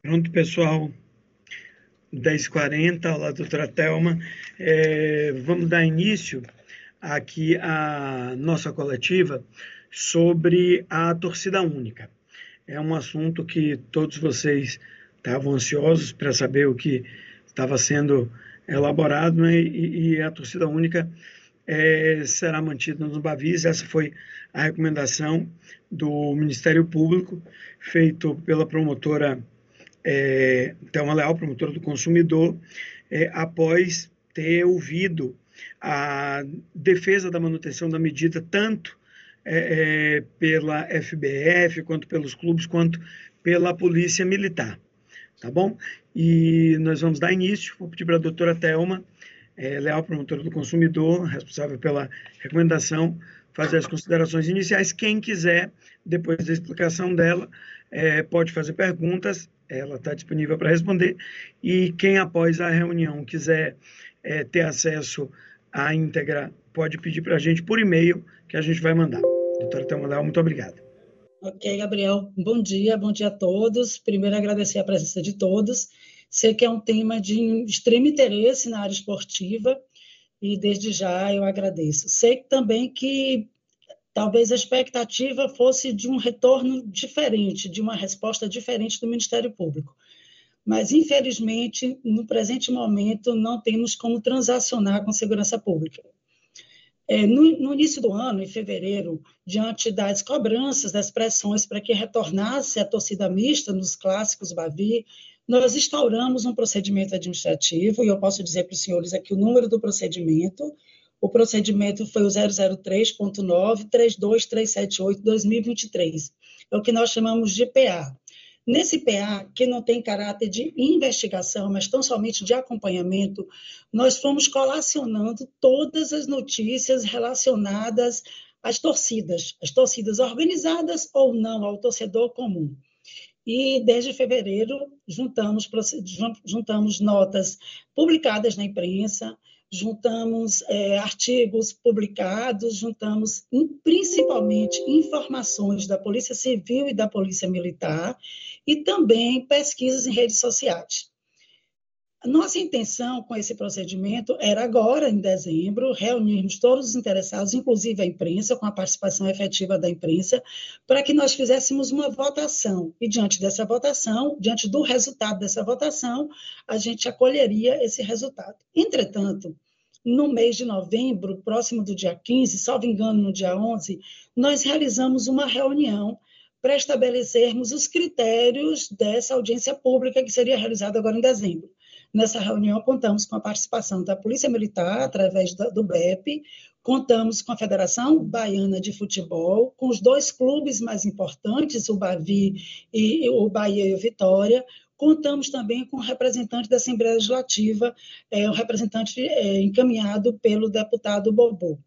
Pronto, pessoal. 10h40, olá, doutora Thelma. É, vamos dar início aqui à nossa coletiva sobre a torcida única. É um assunto que todos vocês estavam ansiosos para saber o que estava sendo elaborado, né? e, e, a torcida única é, será mantida no Bavis. Essa foi a recomendação do Ministério Público, feito pela promotora é, Leal, promotora do consumidor, é, após ter ouvido a defesa da manutenção da medida, tanto é, é pela FBF, quanto pelos clubes, quanto pela Polícia Militar. Tá bom? E nós vamos dar início, vou pedir para a doutora Thelma é, Leal, promotora do consumidor, responsável pela recomendação, fazer as considerações iniciais. Quem quiser, depois da explicação dela, é, pode fazer perguntas ela está disponível para responder. E quem após a reunião quiser é, ter acesso à íntegra, pode pedir para a gente por e-mail, que a gente vai mandar. Doutora Thelma muito obrigado. Ok, Gabriel. Bom dia, bom dia a todos. Primeiro, agradecer a presença de todos. Sei que é um tema de extremo interesse na área esportiva e desde já eu agradeço. Sei também que talvez a expectativa fosse de um retorno diferente, de uma resposta diferente do Ministério Público. Mas, infelizmente, no presente momento, não temos como transacionar com segurança pública. É, no, no, início do ano, em fevereiro, diante das cobranças, das pressões para que retornasse a torcida mista nos clássicos Bavi, nós instauramos um procedimento administrativo, e eu posso dizer para os senhores aqui o número do procedimento, o procedimento foi o 003.9-32378-2023. É o que nós chamamos de PA. Nesse PA, que não tem caráter de investigação, mas tão somente de acompanhamento, nós fomos colacionando todas as notícias relacionadas às torcidas, as torcidas organizadas ou não, ao torcedor comum. E desde fevereiro juntamos, juntamos notas publicadas na imprensa, juntamos é, artigos publicados, juntamos principalmente informações da Polícia Civil e da Polícia Militar e também pesquisas em redes sociais. Nossa intenção com esse procedimento era agora, em dezembro, reunirmos todos os interessados, inclusive a imprensa, com a participação efetiva da imprensa, para que nós fizéssemos uma votação. E diante dessa votação, diante do resultado dessa votação, a gente acolheria esse resultado. Entretanto, no mês de novembro, próximo do dia 15, salvo engano, no dia 11, nós realizamos uma reunião para estabelecermos os critérios dessa audiência pública que seria realizada agora em dezembro. Nessa reunião, contamos com a participação da Polícia Militar, através do BEP, contamos com a Federação Baiana de Futebol, com os dois clubes mais importantes, o Bavi e o Bahia e o Vitória, Contamos também com o representante da Assembleia Legislativa, é, um representante é, encaminhado pelo deputado Bobô,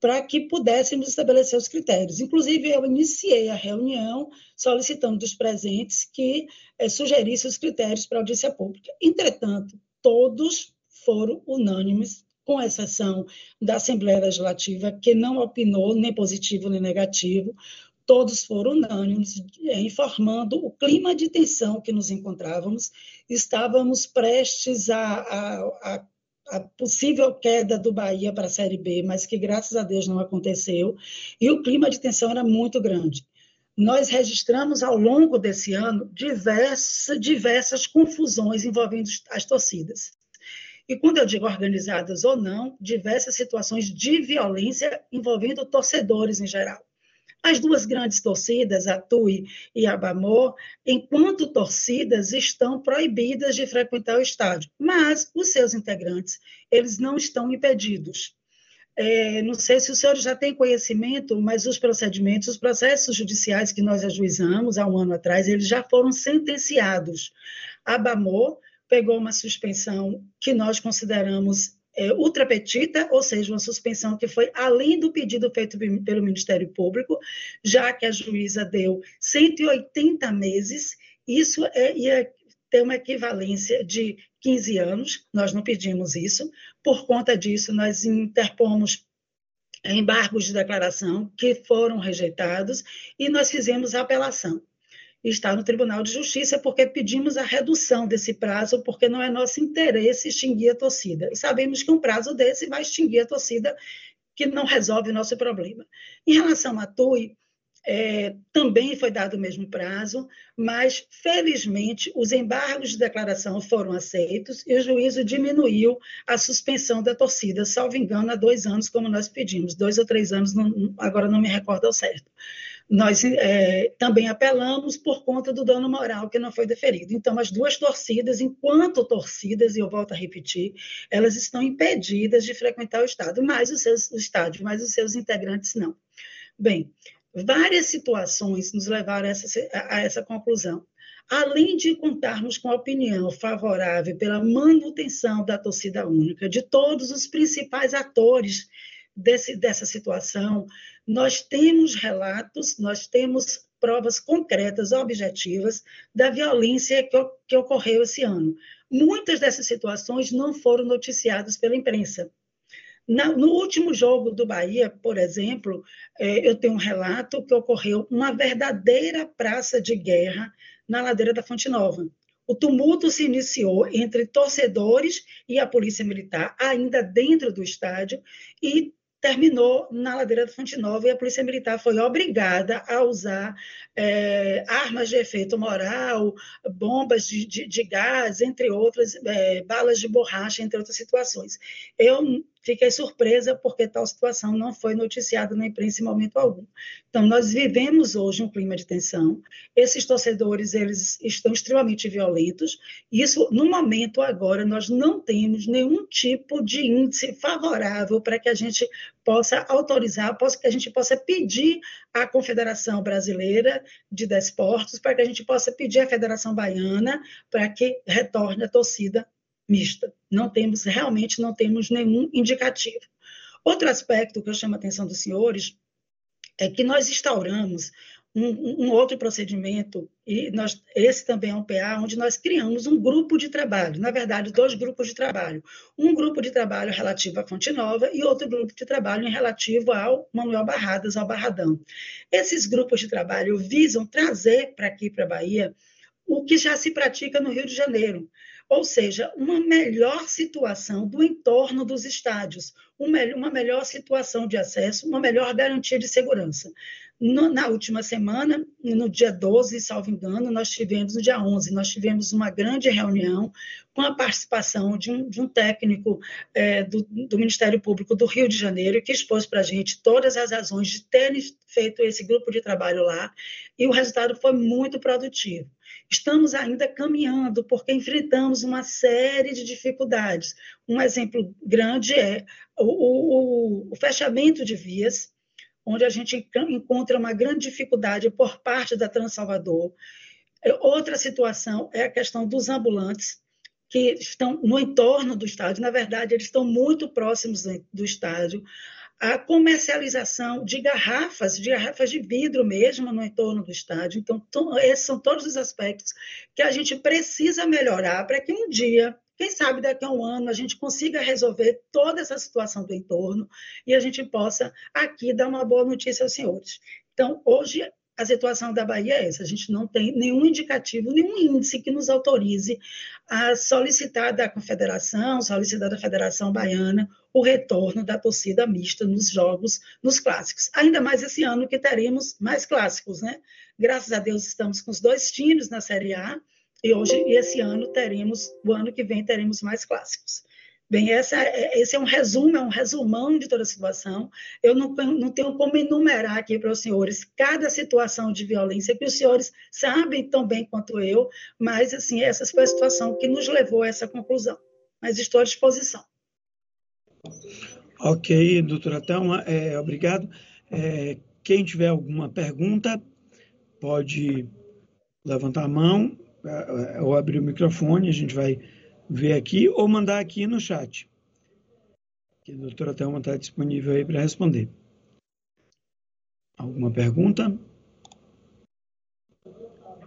para que pudéssemos estabelecer os critérios. Inclusive, eu iniciei a reunião solicitando dos presentes que é, sugerissem os critérios para a audiência pública. Entretanto, todos foram unânimes com exceção da Assembleia Legislativa, que não opinou nem positivo nem negativo, todos foram unânimes, é, informando o clima de tensão que nos encontrávamos. Estávamos prestes a, a, a, a possível queda do Bahia para a Série B, mas que, graças a Deus, não aconteceu. E o clima de tensão era muito grande. Nós registramos ao longo desse ano diversas, confusões envolvendo as torcidas. E quando eu digo organizadas ou não, diversas situações de violência envolvendo torcedores em geral. As duas grandes torcidas, a TUI e a Bamor, enquanto torcidas, estão proibidas de frequentar o estádio, mas os seus integrantes, eles não estão impedidos. É, não sei se o senhor já tem conhecimento, mas os procedimentos, os processos judiciais que nós ajuizamos há um ano atrás, eles já foram sentenciados. A pegou uma suspensão que nós consideramos é, ultrapetita, ou seja, uma suspensão que foi além do pedido feito pelo Ministério Público, já que a juíza deu 180 meses, isso é, ia ter uma equivalência de 15 anos, nós não pedimos isso, por conta disso, nós interpomos embargos de declaração que foram rejeitados e nós fizemos apelação. Está no Tribunal de Justiça, porque pedimos a redução desse prazo, porque não é nosso interesse extinguir a torcida. E sabemos que um prazo desse vai extinguir a torcida, que não resolve o nosso problema. Em relação à TUI, é, também foi dado o mesmo prazo, mas, felizmente, os embargos de declaração foram aceitos e o juízo diminuiu a suspensão da torcida, salvo engano, há dois anos, como nós pedimos, dois ou três anos, não, agora não me recordo ao certo. Nós é, também apelamos por conta do dano moral que não foi deferido. Então, as duas torcidas, enquanto torcidas, e eu volto a repetir, elas estão impedidas de frequentar o estádio, mas os seus, o estádio, mas os seus integrantes não. Bem, Várias situações nos levaram a essa, a essa conclusão. Além de contarmos com a opinião favorável pela manutenção da torcida única, de todos os principais atores desse, dessa situação, nós temos relatos, nós temos provas concretas, objetivas, da violência que, que ocorreu esse ano. Muitas dessas situações não foram noticiadas pela imprensa. Na, no último jogo do Bahia, por exemplo, é, eu tenho um relato que ocorreu uma verdadeira praça de guerra na ladeira da Fonte Nova. O tumulto se iniciou entre torcedores e a polícia militar, ainda dentro do estádio, e terminou na ladeira da Fonte Nova e a Polícia Militar foi obrigada a usar é, armas de efeito moral, bombas de, de, de gás, entre outras, é, balas de borracha, entre outras situações. Eu fiquei surpresa porque tal situação não foi noticiada na imprensa em momento algum. Então, nós vivemos hoje um clima de tensão. Esses torcedores, eles estão extremamente violentos. Isso, no momento agora, nós não temos nenhum tipo de índice favorável para que a gente possa autorizar, que a gente possa pedir à Confederação Brasileira de Desportos, para que a gente possa pedir à Federação Baiana para que retorne a torcida mista. Não temos, realmente não temos nenhum indicativo. Outro aspecto que eu chamo a atenção dos senhores é que nós instauramos um, um, outro procedimento, e nós, esse também é um PA, onde nós criamos um grupo de trabalho, na verdade, dois grupos de trabalho. Um grupo de trabalho relativo à Fonte Nova e outro grupo de trabalho em relativo ao Manuel Barradas, ao Barradão. Esses grupos de trabalho visam trazer para aqui, para a Bahia, o que já se pratica no Rio de Janeiro, ou seja, uma melhor situação do entorno dos estádios, uma melhor situação de acesso, uma melhor garantia de segurança. No, na última semana, no dia 12, salvo engano, nós tivemos, no dia 11, nós tivemos uma grande reunião com a participação de um, de um técnico é, do, do, Ministério Público do Rio de Janeiro, que expôs para a gente todas as razões de terem feito esse grupo de trabalho lá, e o resultado foi muito produtivo. Estamos ainda caminhando, porque enfrentamos uma série de dificuldades. Um exemplo grande é o, o, o fechamento de vias, onde a gente encontra uma grande dificuldade por parte da Transalvador. Outra situação é a questão dos ambulantes, que estão no entorno do estádio, na verdade, eles estão muito próximos do estádio a comercialização de garrafas, de garrafas de vidro mesmo no entorno do estádio. Então, esses são todos os aspectos que a gente precisa melhorar para que um dia, quem sabe daqui a um ano, a gente consiga resolver toda essa situação do entorno e a gente possa aqui dar uma boa notícia aos senhores. Então, hoje a situação da Bahia é essa: a gente não tem nenhum indicativo, nenhum índice que nos autorize a solicitar da Confederação, solicitar da Federação Baiana o retorno da torcida mista nos jogos, nos clássicos. Ainda mais esse ano que teremos mais clássicos, né? Graças a Deus estamos com os dois times na Série A e hoje, esse ano, teremos, o ano que vem, teremos mais clássicos. Bem, essa, é, esse é um resumo, é um resumão de toda a situação. Eu não, não tenho como enumerar aqui para os senhores cada situação de violência que os senhores sabem tão bem quanto eu, mas, assim, essa foi a situação que nos levou a essa conclusão. Mas estou à disposição. Ok, doutora Thelma, é, obrigado. É, quem tiver alguma pergunta, pode levantar a mão é, é, ou abrir o microfone, a gente vai ver aqui ou mandar aqui no chat. Que a doutora Thelma está disponível aí para responder. Alguma pergunta?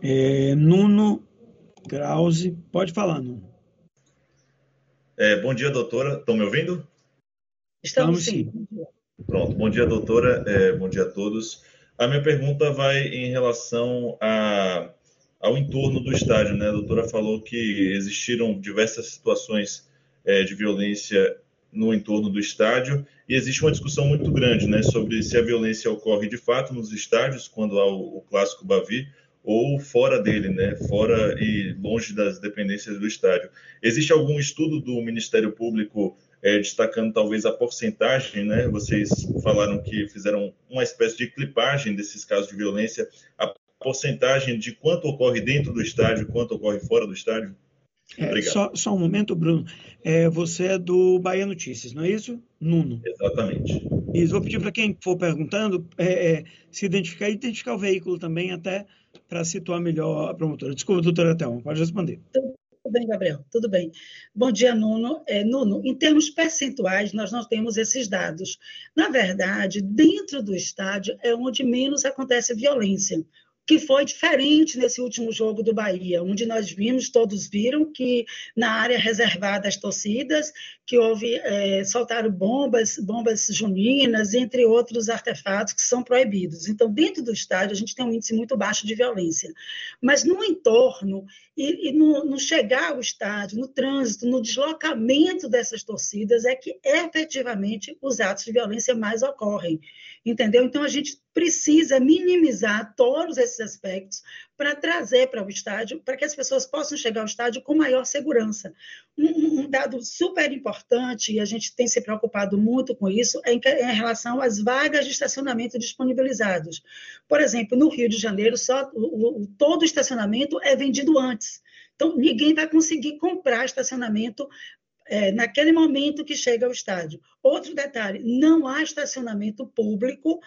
É, Nuno Krause, pode falar, Nuno. É, bom dia, doutora. Estão me ouvindo? Estamos sim. Pronto. Bom dia, doutora. É, bom dia a todos. A minha pergunta vai em relação a ao entorno do estádio. Né? A doutora falou que existiram diversas situações é, de violência no entorno do estádio e existe uma discussão muito grande né, sobre se a violência ocorre de fato nos estádios, quando há o, o clássico Bavi, ou fora dele, né, fora e longe das dependências do estádio. Existe algum estudo do Ministério Público é, destacando talvez a porcentagem, né? Vocês falaram que fizeram uma espécie de clipagem desses casos de violência, a porcentagem de quanto ocorre dentro do estádio, quanto ocorre fora do estádio? É, só, só, um momento, Bruno. É, você é do Bahia Notícias, não é isso? Nuno. Exatamente. Isso. Vou pedir para quem for perguntando é, é, se identificar e identificar o veículo também, até para situar melhor a promotora. Desculpa, doutora Thelma, pode responder. Tudo bem, Gabriel, tudo bem. Bom dia, Nuno. É, Nuno, em termos percentuais, nós não temos esses dados. Na verdade, dentro do estádio é onde menos acontece violência que foi diferente nesse último jogo do Bahia, onde nós vimos, todos viram, que na área reservada às torcidas, que houve, é, soltaram bombas, bombas juninas, entre outros artefatos que são proibidos. Então, dentro do estádio, a gente tem um índice muito baixo de violência. Mas no entorno, e, e no, no, chegar ao estádio, no trânsito, no deslocamento dessas torcidas, é que efetivamente os atos de violência mais ocorrem. Entendeu? Então, a gente precisa minimizar todos esses aspectos para trazer para o estádio, para que as pessoas possam chegar ao estádio com maior segurança. Um, um, dado super importante, e a gente tem se preocupado muito com isso, é em, é em relação às vagas de estacionamento disponibilizadas. Por exemplo, no Rio de Janeiro, só o, o, todo o estacionamento é vendido antes. Então, ninguém vai conseguir comprar estacionamento é, naquele momento que chega ao estádio. Outro detalhe: não há estacionamento público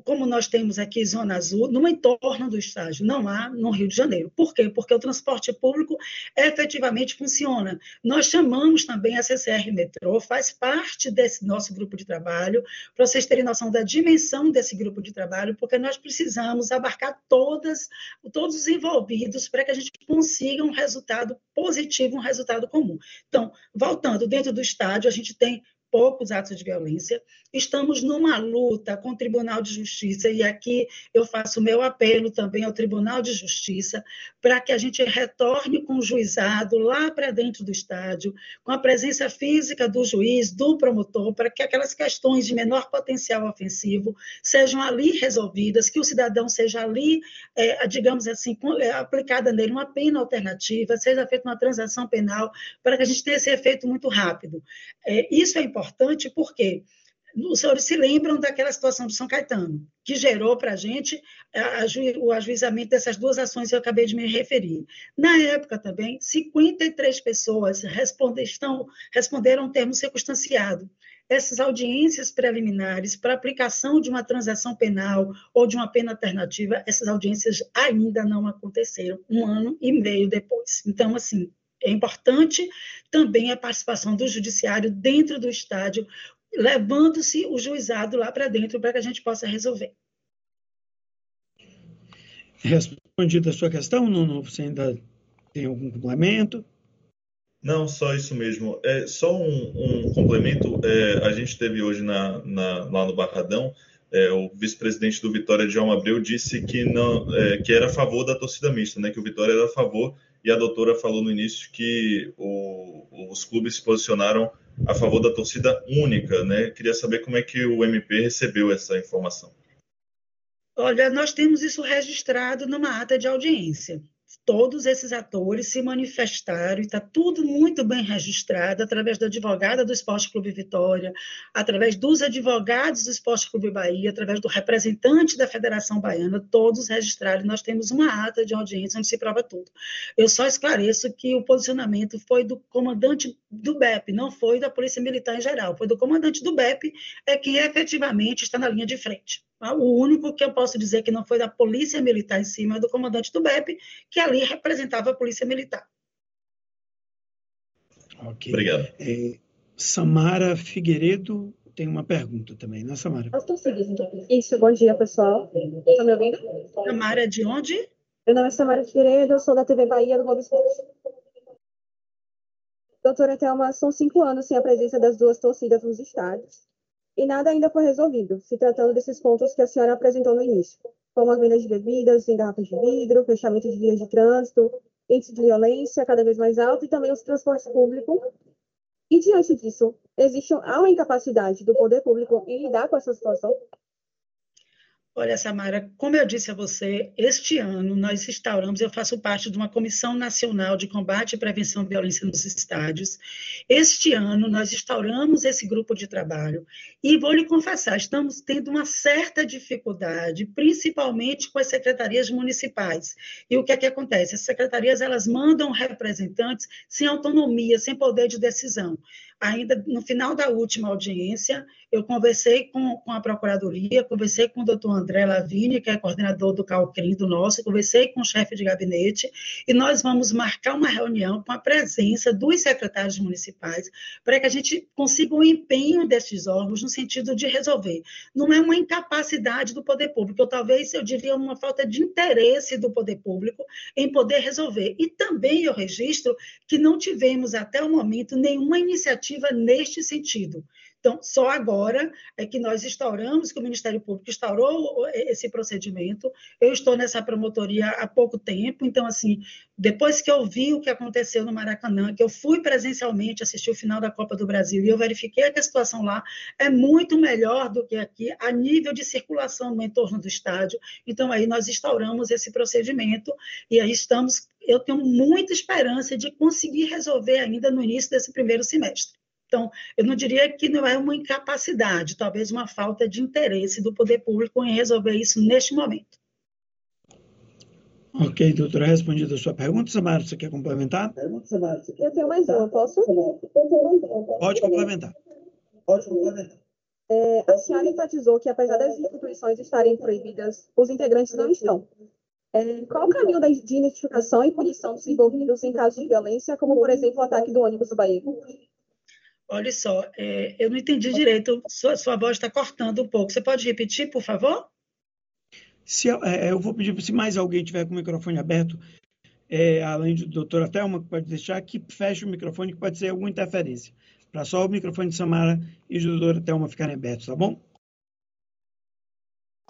como nós temos aqui Zona Azul, no entorno do estádio, não há no Rio de Janeiro. Por quê? Porque o transporte público efetivamente funciona. Nós chamamos também a CCR Metrô, faz parte desse nosso grupo de trabalho, para vocês terem noção da dimensão desse grupo de trabalho, porque nós precisamos abarcar todas, todos os envolvidos para que a gente consiga um resultado positivo, um resultado comum. Então, voltando, dentro do estádio, a gente tem poucos atos de violência. Estamos numa luta com o Tribunal de Justiça, e aqui eu faço meu apelo também ao Tribunal de Justiça, para que a gente retorne com o juizado lá para dentro do estádio, com a presença física do juiz, do promotor, para que aquelas questões de menor potencial ofensivo sejam ali resolvidas, que o cidadão seja ali, é, digamos assim, é, aplicada nele uma pena alternativa, seja feita uma transação penal, para que a gente tenha esse efeito muito rápido. É, isso é importante importante porque os senhores se lembram daquela situação do São Caetano, que gerou para a gente o ajuizamento dessas duas ações que eu acabei de me referir. Na época também, 53 pessoas responde, estão, responderam termo circunstanciado. Essas audiências preliminares para aplicação de uma transação penal ou de uma pena alternativa, essas audiências ainda não aconteceram, um ano e meio depois. Então, assim, é importante também a participação do judiciário dentro do estádio, levando-se o juizado lá para dentro para que a gente possa resolver. Respondida a sua questão, Nuno, você ainda tem algum complemento? Não, só isso mesmo. É, só um, um complemento. É, a gente teve hoje na, na, lá no Barradão, é, o vice-presidente do Vitória, João Abreu, disse que, não, é, que era a favor da torcida mista, né, que o Vitória era a favor e a doutora falou no início que o, os clubes se posicionaram a favor da torcida única, né? Queria saber como é que o MP recebeu essa informação. Olha, nós temos isso registrado numa ata de audiência todos esses atores se manifestaram e está tudo muito bem registrado através da advogada do Esporte Clube Vitória, através dos advogados do Esporte Clube Bahia, através do representante da Federação Baiana, todos registraram. Nós temos uma ata de audiência onde se prova tudo. Eu só esclareço que o posicionamento foi do comandante do BEP, não foi da Polícia Militar em geral, foi do comandante do BEP, é que efetivamente está na linha de frente. O único que eu posso dizer que não foi da Polícia Militar em cima é do comandante do BEP, que ali representava a Polícia Militar. Ok. Obrigado. É, Samara Figueiredo tem uma pergunta também, né, Samara? Isso, bom dia, pessoal. Estão me ouvindo? Samara, de onde? Meu nome é Samara Figueiredo, eu sou da TV Bahia do Globo Esporte. Doutora Thelma, são cinco anos sem a presença das duas torcidas nos estádios e nada ainda foi resolvido, se tratando desses pontos que a senhora apresentou no início. como a venda de bebidas em garrafas de vidro, fechamento de vias de trânsito, índice de violência cada vez mais alto e também os transportes públicos. E diante disso, existe uma incapacidade do poder público em lidar com essa situação? Olha, Samara, como eu disse a você, este ano nós instauramos, eu faço parte de uma Comissão Nacional de Combate e Prevenção à Violência nos Estádios. Este ano nós instauramos esse grupo de trabalho e vou lhe confessar, estamos tendo uma certa dificuldade, principalmente com as secretarias municipais. E o que é que acontece? As secretarias elas mandam representantes sem autonomia, sem poder de decisão ainda no final da última audiência, eu conversei com, com a Procuradoria, conversei com o doutor André Lavigne, que é coordenador do CALCRIM do nosso, conversei com o chefe de gabinete, e nós vamos marcar uma reunião com a presença dos secretários municipais, para que a gente consiga o um empenho desses órgãos no sentido de resolver. Não é uma incapacidade do poder público, ou talvez eu diria uma falta de interesse do poder público em poder resolver. E também eu registro que não tivemos até o momento nenhuma iniciativa neste sentido. Então, só agora é que nós instauramos, que o Ministério Público instaurou esse procedimento. Eu estou nessa promotoria há pouco tempo, então, assim, depois que eu vi o que aconteceu no Maracanã, que eu fui presencialmente assistir o final da Copa do Brasil e eu verifiquei que a situação lá é muito melhor do que aqui, a nível de circulação no entorno do estádio. Então, aí nós instauramos esse procedimento e aí estamos. Eu tenho muita esperança de conseguir resolver ainda no início desse primeiro semestre. Então, eu não diria que não é uma incapacidade, talvez uma falta de interesse do poder público em resolver isso neste momento. Ok, doutora, respondida a sua pergunta. Samara, você quer complementar? Eu tenho mais uma, posso? Pode complementar. Pode complementar. É, a senhora enfatizou que, apesar das instituições estarem proibidas, os integrantes não estão. É, qual o caminho de identificação e punição dos envolvidos em casos de violência, como, por exemplo, o ataque do ônibus do Bahia? Olha só, é, eu não entendi direito, sua, sua voz está cortando um pouco. Você pode repetir, por favor? Se, é, eu vou pedir se mais alguém tiver com o microfone aberto, é, além do doutora Thelma, que pode deixar, que feche o microfone, que pode ser alguma interferência. Para só o microfone de Samara e do doutora Thelma ficarem abertos, tá bom?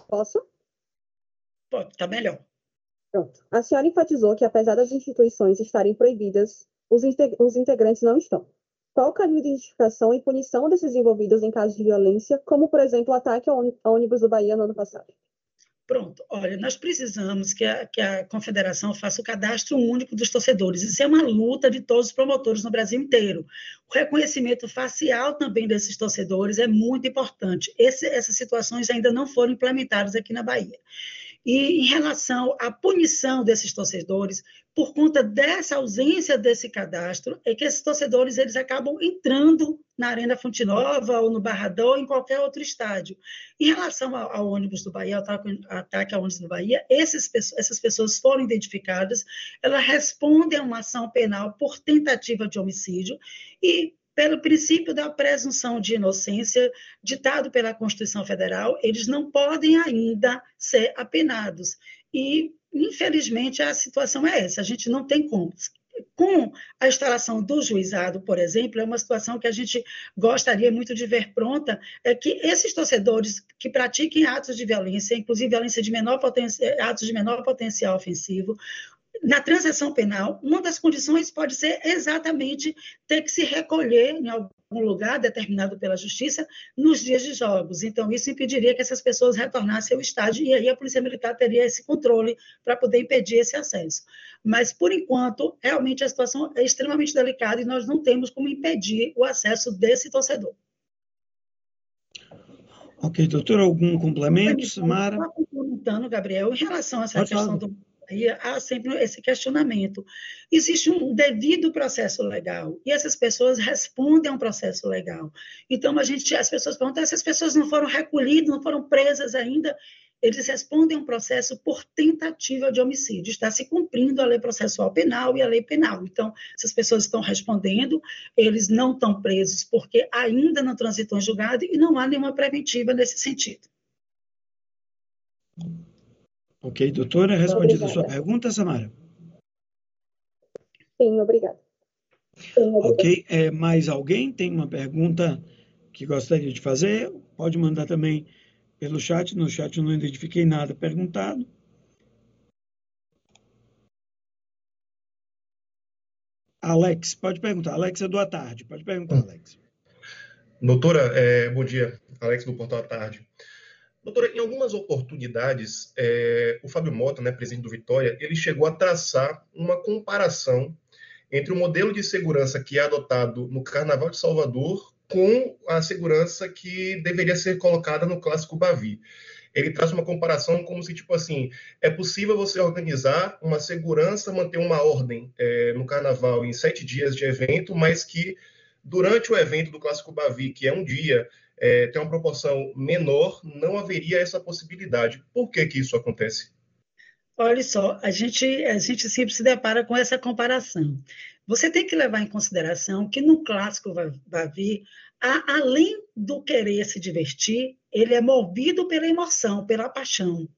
Posso? Pode, está melhor. Pronto. A senhora enfatizou que, apesar das instituições estarem proibidas, os, integrantes não estão. Qual caminho de identificação e punição desses envolvidos em casos de violência, como, por exemplo, o ataque ao ônibus do Bahia no ano passado? Pronto, olha, nós precisamos que a, que a confederação faça o cadastro único dos torcedores. Isso é uma luta de todos os promotores no Brasil inteiro. O reconhecimento facial também desses torcedores é muito importante. Esse, essas situações ainda não foram implementadas aqui na Bahia. E em relação à punição desses torcedores, por conta dessa ausência desse cadastro, é que esses torcedores eles acabam entrando na Arena Fonte Nova ou no Barradão ou em qualquer outro estádio. Em relação ao, ao ônibus do Bahia, ao ataque, ao ônibus do Bahia, esses, essas pessoas foram identificadas, elas respondem a uma ação penal por tentativa de homicídio e pelo princípio da presunção de inocência ditado pela Constituição Federal, eles não podem ainda ser apenados. E, infelizmente, a situação é essa: a gente não tem como. Com a instalação do juizado, por exemplo, é uma situação que a gente gostaria muito de ver pronta, é que esses torcedores que pratiquem atos de violência, inclusive violência de menor atos de menor potencial ofensivo, na transação penal, uma das condições pode ser exatamente ter que se recolher em algum lugar determinado pela justiça nos dias de jogos. Então, isso impediria que essas pessoas retornassem ao estádio e aí a Polícia Militar teria esse controle para poder impedir esse acesso. Mas, por enquanto, realmente a situação é extremamente delicada e nós não temos como impedir o acesso desse torcedor. Ok, doutor, algum complemento, Samara? Complementando, Gabriel, em relação a essa Pode questão falar. do Aí há sempre esse questionamento. Existe um devido processo legal e essas pessoas respondem a um processo legal. Então a gente, as pessoas perguntam, essas pessoas não foram recolhidas, não foram presas ainda. Eles respondem a um processo por tentativa de homicídio. Está se cumprindo a lei processual penal e a lei penal. Então, essas pessoas estão respondendo, eles não estão presos porque ainda não transitam em julgado e não há nenhuma preventiva nesse sentido. Ok, doutora, respondida a sua pergunta, Samara? Sim, obrigada. Ok, é, mais alguém tem uma pergunta que gostaria de fazer? Pode mandar também pelo chat. No chat eu não identifiquei nada perguntado. Alex, pode perguntar. Alex é do à tarde. Pode perguntar, hum. Alex. Doutora, é, bom dia. Alex do Portal à Tarde. Doutora, em algumas oportunidades, é, o Fábio Mota, né, presidente do Vitória, ele chegou a traçar uma comparação entre o modelo de segurança que é adotado no Carnaval de Salvador com a segurança que deveria ser colocada no Clássico Bavi. Ele traz uma comparação como se, tipo assim, é possível você organizar uma segurança, manter uma ordem é, no Carnaval em sete dias de evento, mas que durante o evento do Clássico Bavi, que é um dia, é, tem uma proporção menor, não haveria essa possibilidade. Por que, que isso acontece? Olha só, a gente, a gente sempre se depara com essa comparação. Você tem que levar em consideração que no clássico Bavi, além do querer se divertir, ele é movido pela emoção, pela paixão.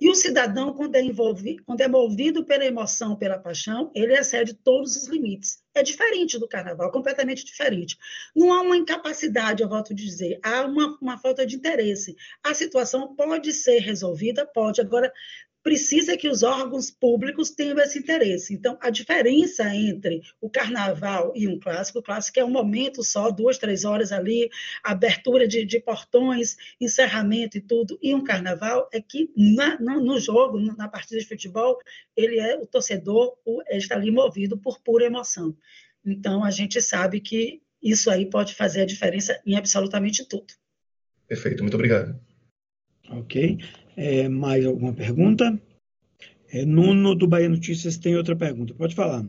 E o cidadão, quando é, envolvido, quando é movido pela emoção, pela paixão, ele excede todos os limites. É diferente do carnaval, completamente diferente. Não há uma incapacidade, eu volto a dizer, há uma, uma falta de interesse. A situação pode ser resolvida, pode. Agora, precisa que os órgãos públicos tenham esse interesse. Então, a diferença entre o carnaval e um clássico, o clássico é um momento só, duas, três horas ali, abertura de, de portões, encerramento e tudo, e um carnaval é que na, no, no, jogo, na partida de futebol, ele é o torcedor, o, ele está ali movido por pura emoção. Então, a gente sabe que isso aí pode fazer a diferença em absolutamente tudo. Perfeito, muito obrigado. Ok. É, mais alguma pergunta? É, Nuno do Bahia Notícias tem outra pergunta. Pode falar.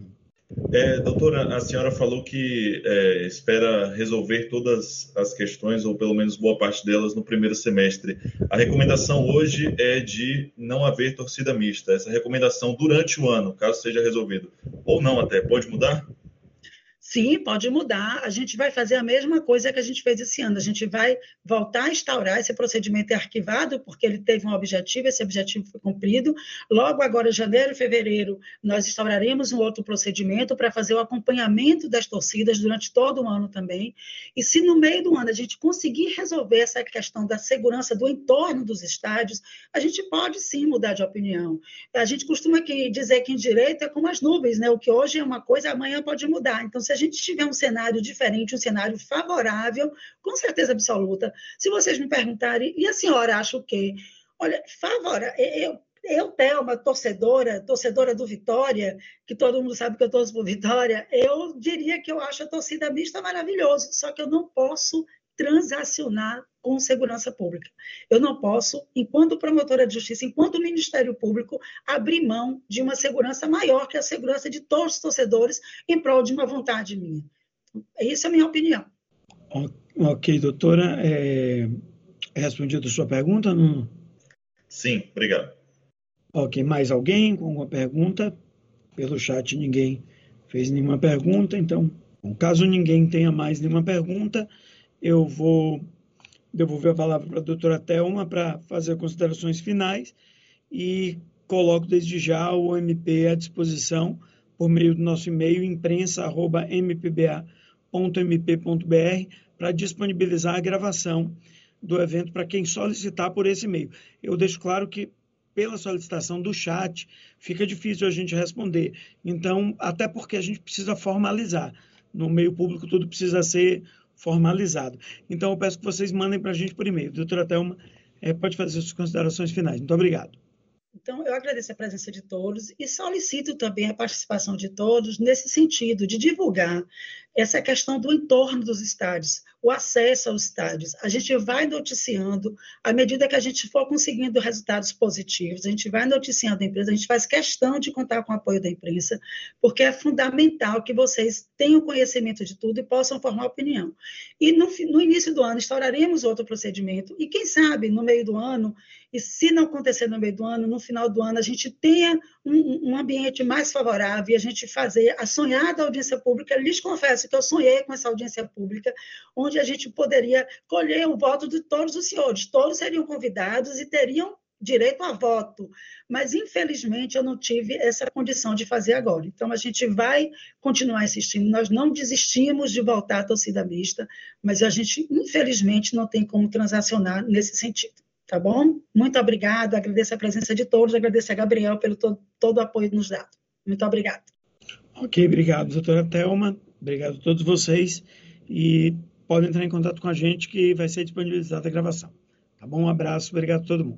É, doutora, a senhora falou que é, espera resolver todas as questões, ou pelo menos boa parte delas, no primeiro semestre. A recomendação hoje é de não haver torcida mista. Essa recomendação durante o ano, caso seja resolvido. Ou não até, pode mudar? Sim, pode mudar. A gente vai fazer a mesma coisa que a gente fez esse ano. A gente vai voltar a instaurar esse procedimento arquivado, porque ele teve um objetivo, esse objetivo foi cumprido. Logo agora, janeiro e fevereiro, nós instauraremos um outro procedimento para fazer o acompanhamento das torcidas durante todo o ano também. E se no meio do ano a gente conseguir resolver essa questão da segurança do entorno dos estádios, a gente pode sim mudar de opinião. A gente costuma dizer que em direito é como as nuvens, né? O que hoje é uma coisa, amanhã pode mudar. Então, se a gente tiver um cenário diferente, um cenário favorável, com certeza absoluta. Se vocês me perguntarem, e a senhora acha o quê? Olha, favorável. Eu, eu, Thelma, torcedora, torcedora do Vitória, que todo mundo sabe que eu torço por Vitória, eu diria que eu acho a torcida mista maravilhoso, só que eu não posso transacionar com segurança pública. Eu não posso, enquanto promotora de justiça, enquanto Ministério Público, abrir mão de uma segurança maior que a segurança de todos os torcedores em prol de uma vontade minha. Essa é a minha opinião. Ok, doutora. É... Respondido a sua pergunta? Não? Sim, obrigado. Ok, mais alguém com alguma pergunta? Pelo chat ninguém fez nenhuma pergunta, então, caso ninguém tenha mais nenhuma pergunta, eu vou devolver a palavra para a doutora Thelma para fazer considerações finais e coloco desde já o MP à disposição por meio do nosso e-mail imprensa.mpba.mp.br para disponibilizar a gravação do evento para quem solicitar por esse e-mail. Eu deixo claro que pela solicitação do chat fica difícil a gente responder. Então, até porque a gente precisa formalizar. No meio público tudo precisa ser formalizado. Então, eu peço que vocês mandem para a gente por e-mail. Doutora Thelma, é, pode fazer suas considerações finais. Muito obrigado. Então, eu agradeço a presença de todos e solicito também a participação de todos nesse sentido de divulgar essa questão do entorno dos estádios, o acesso aos estádios. A gente vai noticiando, à medida que a gente for conseguindo resultados positivos, a gente vai noticiando a empresa, a gente faz questão de contar com o apoio da imprensa, porque é fundamental que vocês tenham conhecimento de tudo e possam formar opinião. E no, no início do ano instauraremos outro procedimento, e quem sabe no meio do ano, e se não acontecer no meio do ano, no final do ano, a gente tenha um, um ambiente mais favorável e a gente fazer a sonhada audiência pública. Lhes confesso que eu sonhei com essa audiência pública, onde a gente poderia colher o voto de todos os senhores. Todos seriam convidados e teriam direito a voto, mas infelizmente eu não tive essa condição de fazer agora. Então a gente vai continuar insistindo. Nós não desistimos de voltar à torcida mista, mas a gente infelizmente não tem como transacionar nesse sentido. Tá bom? Muito obrigada, agradeço a presença de todos, agradeço a Gabriel pelo todo, todo o apoio nos dado. Muito obrigada. Ok, obrigado, doutora Thelma. Obrigado a todos vocês. E podem entrar em contato com a gente que vai ser disponibilizada a gravação. Tá bom? Um abraço, obrigado a todo mundo.